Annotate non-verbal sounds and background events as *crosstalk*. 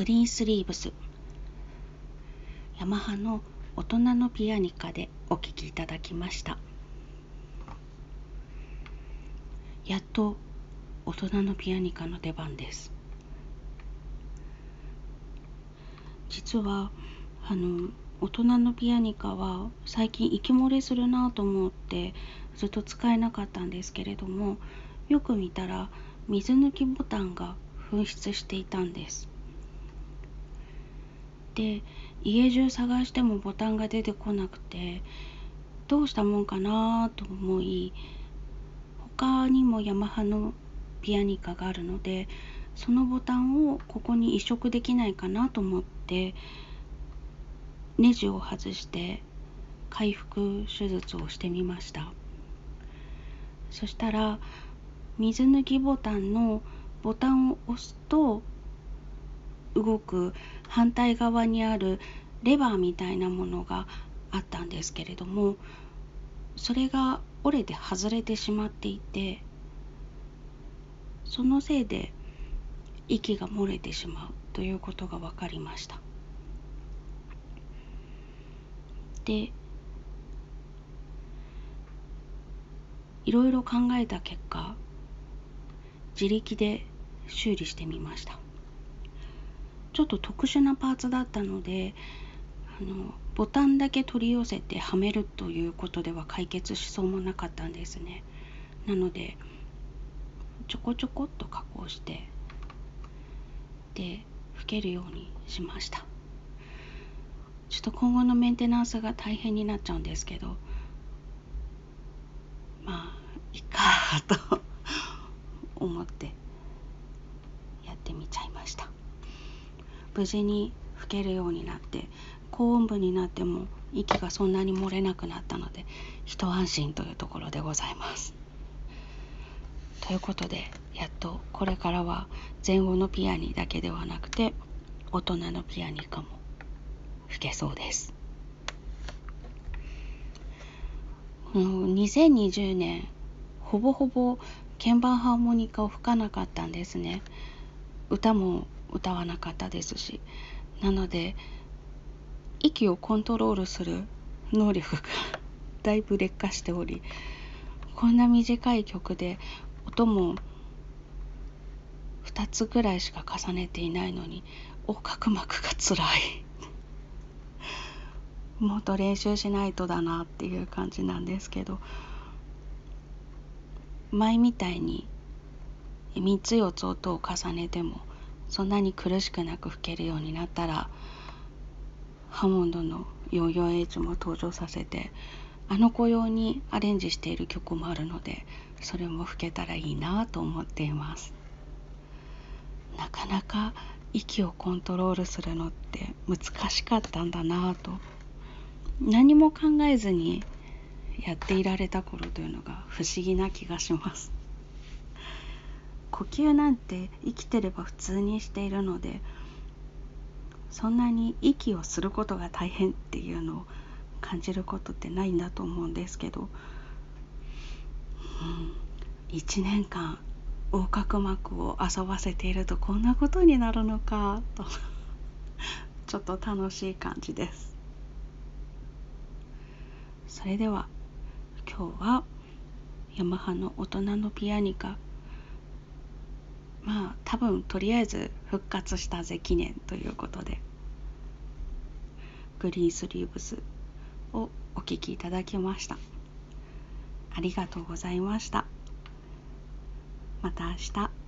グリーンスリーブス。ヤマハの大人のピアニカでお聴きいただきました。やっと大人のピアニカの出番です。実はあの大人のピアニカは最近息漏れするなと思ってずっと使えなかったんですけれどもよく見たら水抜きボタンが紛失していたんです。で家中探してもボタンが出てこなくてどうしたもんかなと思い他にもヤマハのピアニカがあるのでそのボタンをここに移植できないかなと思ってネジを外して回復手術をしてみました。そしたら水抜きボタンのボタンを押すと動く反対側にあるレバーみたいなものがあったんですけれどもそれが折れて外れてしまっていてそのせいで息が漏れてしまうということが分かりました。でいろいろ考えた結果自力で修理してみました。ちょっと特殊なパーツだったのであのボタンだけ取り寄せてはめるということでは解決しそうもなかったんですね。なのでちょこちょこっと加工してで吹けるようにしました。ちょっと今後のメンテナンスが大変になっちゃうんですけどまあいいかと思ってやってみちゃいました無事に吹けるようになって高温部になっても息がそんなに漏れなくなったので一安心というところでございます。ということでやっとこれからは前後のピアニだけではなくて大人のピアニカも吹けそうです。2020年ほぼほぼ鍵盤ハーモニカを吹かなかったんですね。歌も歌わなかったですしなので息をコントロールする能力が *laughs* だいぶ劣化しておりこんな短い曲で音も2つぐらいしか重ねていないのに横隔膜がつらい。*laughs* もっと練習しないとだなっていう感じなんですけど前みたいに3つ4つ音を重ねてもそんなに苦しくなく吹けるようになったらハモンドのヨーヨーエイジも登場させてあの子用にアレンジしている曲もあるのでそれも吹けたらいいなと思っています。なかなか息をコントロールするのって難しかったんだなと何も考えずにやっていられた頃というのが不思議な気がします。呼吸なんて生きてれば普通にしているのでそんなに息をすることが大変っていうのを感じることってないんだと思うんですけど、うん、1年間横隔膜を遊ばせているとこんなことになるのかと *laughs* ちょっと楽しい感じです。それでは今日はヤマハの大人のピアニカまあ多分とりあえず復活したぜ記念ということでグリーンスリーブスをお聴きいただきました。ありがとうございました。また明日。